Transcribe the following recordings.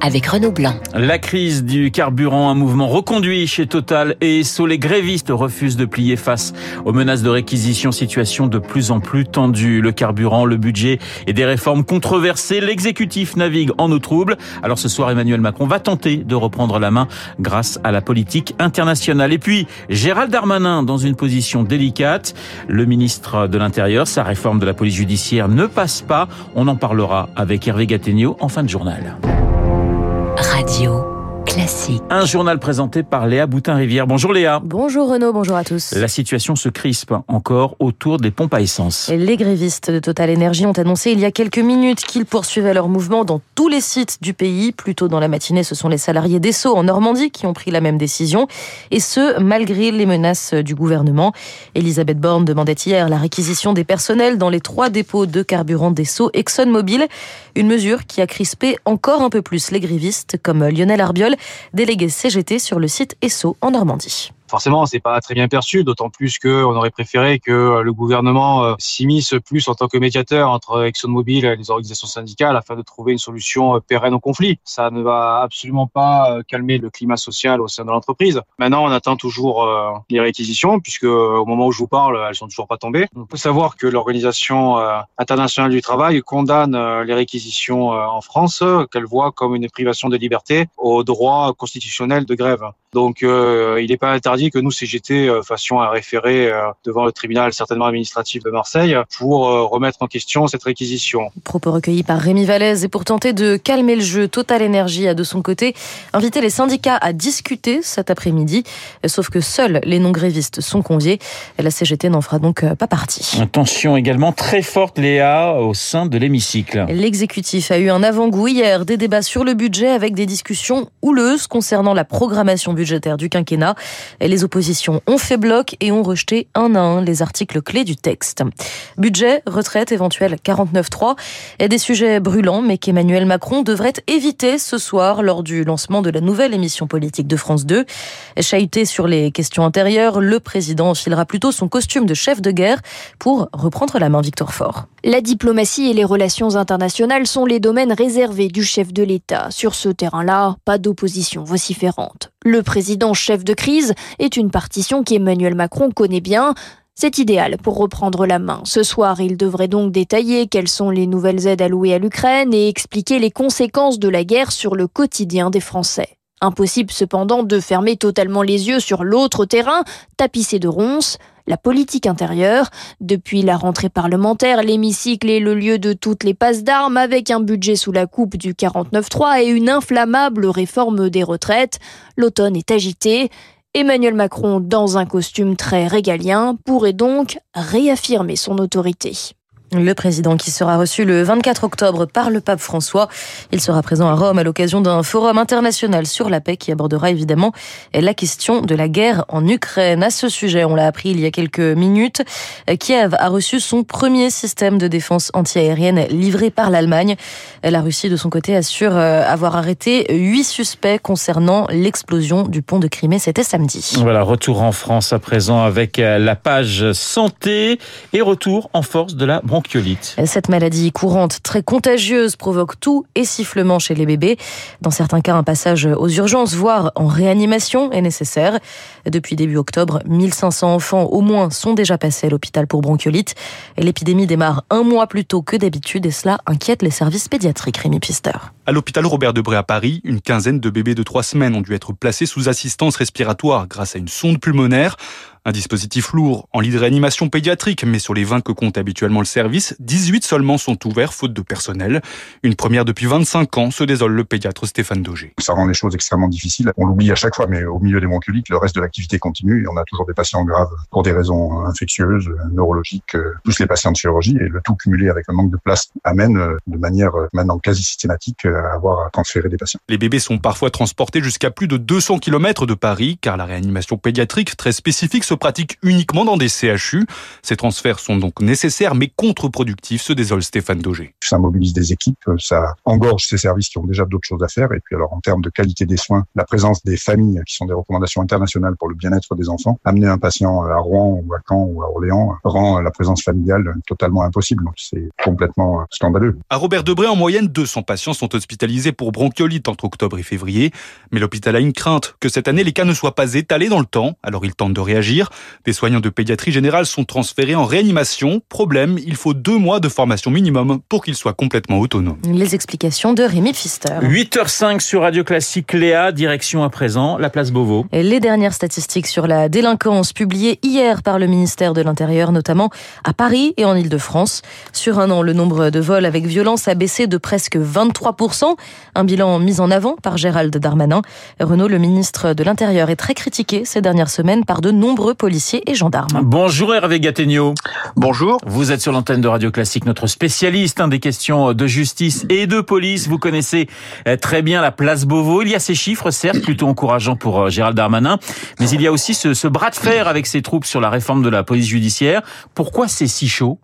avec Renaud Blanc. La crise du carburant, un mouvement reconduit chez Total et Esso. Les grévistes refusent de plier face aux menaces de réquisition, situation de plus en plus tendue. Le carburant, le budget et des réformes controversées. L'exécutif navigue en eau trouble. Alors ce soir, Emmanuel Macron va tenter de reprendre la main grâce à la politique internationale. Et puis, Gérald Darmanin dans une position délicate. Le ministre de l'Intérieur, sa réforme de la police judiciaire ne passe pas. On en parlera avec Hervé Gattegno en fin de journal. Radio Classique. Un journal présenté par Léa Boutin-Rivière. Bonjour Léa. Bonjour Renaud, bonjour à tous. La situation se crispe encore autour des pompes à essence. Les grévistes de Total Energy ont annoncé il y a quelques minutes qu'ils poursuivaient leur mouvement dans tous les sites du pays. Plus tôt dans la matinée, ce sont les salariés d'Esso en Normandie qui ont pris la même décision. Et ce, malgré les menaces du gouvernement. Elisabeth Borne demandait hier la réquisition des personnels dans les trois dépôts de carburant d'Esso ExxonMobil. Une mesure qui a crispé encore un peu plus les grévistes comme Lionel Arbiol, délégué CGT sur le site ESSO en Normandie. Forcément, c'est pas très bien perçu, d'autant plus qu'on aurait préféré que le gouvernement euh, s'immisce plus en tant que médiateur entre ExxonMobil et les organisations syndicales afin de trouver une solution euh, pérenne au conflit. Ça ne va absolument pas euh, calmer le climat social au sein de l'entreprise. Maintenant, on attend toujours les réquisitions, puisque au moment où je vous parle, elles sont toujours pas tombées. On peut savoir que l'Organisation internationale du travail condamne les réquisitions en France, qu'elle voit comme une privation de liberté au droit constitutionnel de grève. Donc, il n'est pas interdit que nous, CGT, euh, fassions un référé euh, devant le tribunal certainement administratif de Marseille pour euh, remettre en question cette réquisition. Propos recueillis par Rémi Vallès et pour tenter de calmer le jeu, Total Energy a de son côté invité les syndicats à discuter cet après-midi, sauf que seuls les non-grévistes sont conviés. La CGT n'en fera donc pas partie. Une tension également très forte, Léa, au sein de l'hémicycle. L'exécutif a eu un avant-goût hier des débats sur le budget avec des discussions houleuses concernant la programmation budgétaire du quinquennat. Les oppositions ont fait bloc et ont rejeté un à un les articles clés du texte. Budget, retraite éventuelle 49.3 est des sujets brûlants, mais qu'Emmanuel Macron devrait éviter ce soir lors du lancement de la nouvelle émission politique de France 2. Chahuté sur les questions intérieures, le président enfilera plutôt son costume de chef de guerre pour reprendre la main Victor Fort. La diplomatie et les relations internationales sont les domaines réservés du chef de l'État. Sur ce terrain-là, pas d'opposition vociférante. Le président chef de crise est une partition qu'Emmanuel Macron connaît bien. C'est idéal pour reprendre la main. Ce soir, il devrait donc détailler quelles sont les nouvelles aides allouées à l'Ukraine et expliquer les conséquences de la guerre sur le quotidien des Français. Impossible cependant de fermer totalement les yeux sur l'autre terrain, tapissé de ronces, la politique intérieure. Depuis la rentrée parlementaire, l'hémicycle est le lieu de toutes les passes d'armes avec un budget sous la coupe du 49-3 et une inflammable réforme des retraites. L'automne est agité. Emmanuel Macron, dans un costume très régalien, pourrait donc réaffirmer son autorité. Le président qui sera reçu le 24 octobre par le pape François. Il sera présent à Rome à l'occasion d'un forum international sur la paix qui abordera évidemment la question de la guerre en Ukraine. À ce sujet, on l'a appris il y a quelques minutes, Kiev a reçu son premier système de défense antiaérienne livré par l'Allemagne. La Russie, de son côté, assure euh, avoir arrêté huit suspects concernant l'explosion du pont de Crimée. C'était samedi. Voilà, retour en France à présent avec euh, la page santé et retour en force de la cette maladie courante très contagieuse provoque tout et sifflement chez les bébés. Dans certains cas, un passage aux urgences, voire en réanimation est nécessaire. Depuis début octobre, 1500 enfants au moins sont déjà passés à l'hôpital pour bronchiolite. L'épidémie démarre un mois plus tôt que d'habitude et cela inquiète les services pédiatriques. Rémi Pister. À l'hôpital Robert Debré à Paris, une quinzaine de bébés de trois semaines ont dû être placés sous assistance respiratoire grâce à une sonde pulmonaire. Un dispositif lourd en lit de réanimation pédiatrique, mais sur les 20 que compte habituellement le service, 18 seulement sont ouverts faute de personnel. Une première depuis 25 ans, se désole le pédiatre Stéphane Daugé. Ça rend les choses extrêmement difficiles. On l'oublie à chaque fois, mais au milieu des bronchiolites, le reste de l'activité continue et on a toujours des patients graves pour des raisons infectieuses, neurologiques, plus les patients de chirurgie et le tout cumulé avec le manque de place amène de manière maintenant quasi systématique à avoir à transférer des patients. Les bébés sont parfois transportés jusqu'à plus de 200 km de Paris car la réanimation pédiatrique très spécifique se pratiquent uniquement dans des CHU. Ces transferts sont donc nécessaires mais contre-productifs, se désole Stéphane Daugé. Ça mobilise des équipes, ça engorge ces services qui ont déjà d'autres choses à faire. Et puis alors en termes de qualité des soins, la présence des familles, qui sont des recommandations internationales pour le bien-être des enfants, amener un patient à Rouen ou à Caen ou à Orléans rend la présence familiale totalement impossible. Donc c'est complètement scandaleux. À Robert Debré, en moyenne, 200 patients sont hospitalisés pour bronchiolite entre octobre et février. Mais l'hôpital a une crainte que cette année, les cas ne soient pas étalés dans le temps. Alors il tente de réagir. Des soignants de pédiatrie générale sont transférés en réanimation. Problème, il faut deux mois de formation minimum pour qu'ils soient complètement autonomes. Les explications de Rémi Pfister. 8h05 sur Radio Classique Léa, direction à présent la place Beauvau. Et les dernières statistiques sur la délinquance publiées hier par le ministère de l'Intérieur, notamment à Paris et en Ile-de-France. Sur un an, le nombre de vols avec violence a baissé de presque 23%, un bilan mis en avant par Gérald Darmanin. Renaud, le ministre de l'Intérieur, est très critiqué ces dernières semaines par de nombreux policiers et gendarmes. Bonjour Hervé Gattegno. Bonjour. Vous êtes sur l'antenne de Radio Classique, notre spécialiste hein, des questions de justice et de police. Vous connaissez euh, très bien la place Beauvau. Il y a ces chiffres, certes, plutôt encourageants pour euh, Gérald Darmanin, mais il y a aussi ce, ce bras de fer avec ses troupes sur la réforme de la police judiciaire. Pourquoi c'est si chaud?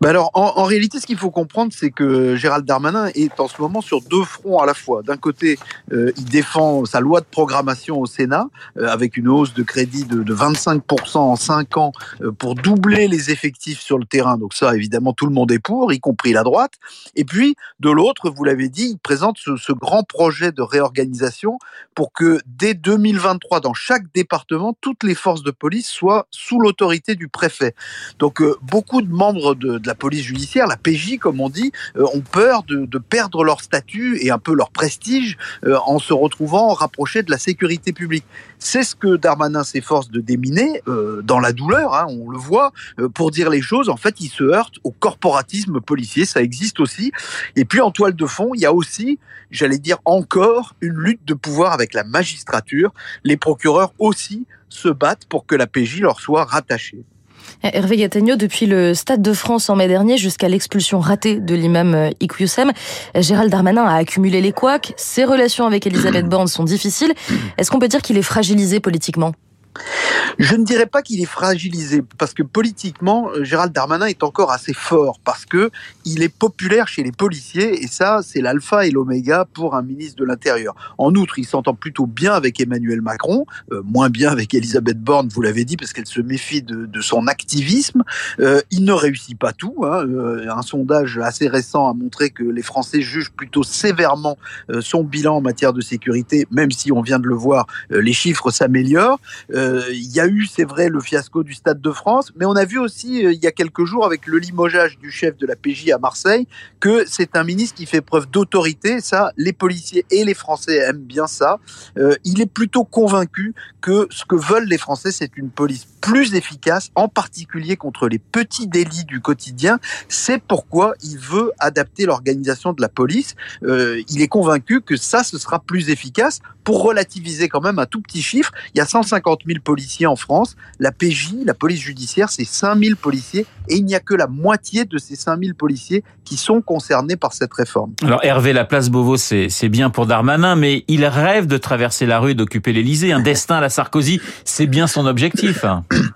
Ben alors, en, réalité, ce qu'il faut comprendre, c'est que Gérald Darmanin est en ce moment sur deux fronts à la fois. D'un côté, euh, il défend sa loi de programmation au Sénat, euh, avec une hausse de crédit de, de 25% en 5 ans euh, pour doubler les effectifs sur le terrain. Donc ça, évidemment, tout le monde est pour, y compris la droite. Et puis, de l'autre, vous l'avez dit, il présente ce, ce grand projet de réorganisation pour que dès 2023, dans chaque département, toutes les forces de police soient sous l'autorité du préfet. Donc, beaucoup de membres de, la police judiciaire, la PJ comme on dit, euh, ont peur de, perdre leur statut et un peu leur prestige euh, en se retrouvant rapprochés de la sécurité publique. C'est ce que Darmanin s'efforce de déminer euh, dans la douleur, hein, on le voit, pour dire les choses, en fait, il se heurte au corporatisme policier, ça existe aussi. Et puis en toile de fond, il y a aussi, j'allais dire encore, une lutte de pouvoir avec la magistrature. Les procureurs aussi se battent pour que la PJ leur soit rattachée. Hervé Gattegno, depuis le Stade de France en mai dernier jusqu'à l'expulsion ratée de l'imam euh, Iqiyoussem, Gérald Darmanin a accumulé les couacs. Ses relations avec Elisabeth Borne sont difficiles. Est-ce qu'on peut dire qu'il est fragilisé politiquement? Je ne dirais pas qu'il est fragilisé parce que politiquement, euh, Gérald Darmanin est encore assez fort parce que il est populaire chez les policiers et ça, c'est l'alpha et l'oméga pour un ministre de l'Intérieur. En outre, il s'entend plutôt bien avec Emmanuel Macron, euh, moins bien avec Elisabeth Borne, vous l'avez dit, parce qu'elle se méfie de, son activisme. Euh, il ne réussit pas tout. Hein. Un sondage assez récent a montré que les Français jugent plutôt sévèrement son bilan en matière de sécurité, même si on vient de le voir, les chiffres s'améliorent. Il y a eu, c'est vrai, le fiasco du Stade de France, mais on a vu aussi euh, il y a quelques jours avec le limogeage du chef de la PJ à Marseille que c'est un ministre qui fait preuve d'autorité. Ça, les policiers et les Français aiment bien ça. Euh, il est plutôt convaincu que ce que veulent les Français, c'est une police plus efficace, en particulier contre les petits délits du quotidien. C'est pourquoi il veut adapter l'organisation de la police. Euh, il est convaincu que ça, ce sera plus efficace. Pour relativiser quand même un tout petit chiffre, il y a 150 000 policiers en France. La PJ, la police judiciaire, c'est 5 000 policiers et il n'y a que la moitié de ces 5 000 policiers qui sont concernés par cette réforme. Alors Hervé, la place Beauvau, c'est bien pour Darmanin, mais il rêve de traverser la rue et d'occuper l'Elysée. Un destin à la Sarkozy, c'est bien son objectif.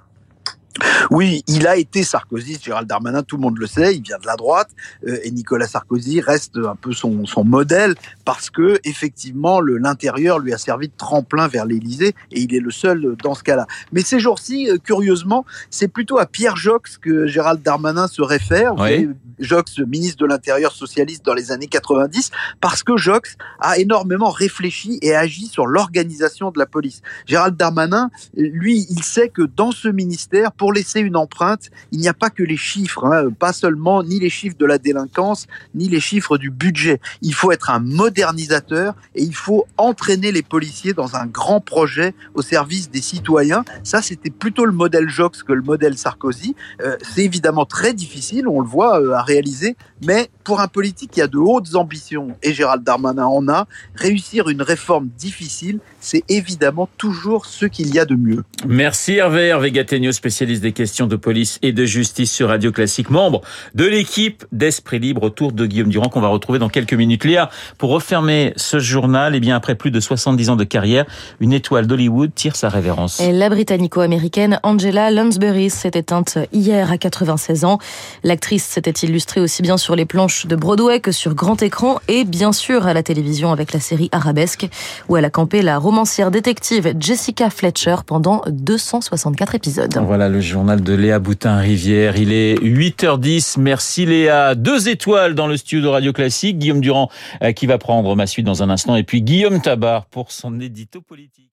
Oui, il a été Sarkozy, Gérald Darmanin, tout le monde le sait, il vient de la droite, euh, et Nicolas Sarkozy reste un peu son, son modèle parce que effectivement l'intérieur lui a servi de tremplin vers l'Élysée et il est le seul dans ce cas-là. Mais ces jours-ci, euh, curieusement, c'est plutôt à Pierre Jox que Gérald Darmanin se réfère. Oui. Jox, ministre de l'Intérieur socialiste dans les années 90, parce que Jox a énormément réfléchi et agi sur l'organisation de la police. Gérald Darmanin, lui, il sait que dans ce ministère, pour laisser une empreinte, il n'y a pas que les chiffres, hein, pas seulement ni les chiffres de la délinquance, ni les chiffres du budget. Il faut être un modernisateur et il faut entraîner les policiers dans un grand projet au service des citoyens. Ça, c'était plutôt le modèle Jox que le modèle Sarkozy. Euh, c'est évidemment très difficile, on le voit euh, à réaliser, mais pour un politique qui a de hautes ambitions, et Gérald Darmanin en a, réussir une réforme difficile, c'est évidemment toujours ce qu'il y a de mieux. Merci Hervé, Hervé Gattegno, spécialiste des questions de police et de justice sur Radio Classique, membre de l'équipe d'Esprit Libre autour de Guillaume Durand qu'on va retrouver dans quelques minutes. Léa, pour refermer ce journal, et eh bien après plus de 70 ans de carrière, une étoile d'Hollywood tire sa révérence. Et la britannico-américaine Angela Lansbury s'est éteinte hier à 96 ans. L'actrice s'était illustrée aussi bien sur les planches de Broadway que sur grand écran et bien sûr à la télévision avec la série Arabesque où elle a campé la romancière détective Jessica Fletcher pendant 264 épisodes. Voilà le journal de Léa Boutin-Rivière. Il est 8h10. Merci Léa. Deux étoiles dans le studio Radio Classique. Guillaume Durand euh, qui va prendre ma suite dans un instant et puis Guillaume Tabar pour son édito politique.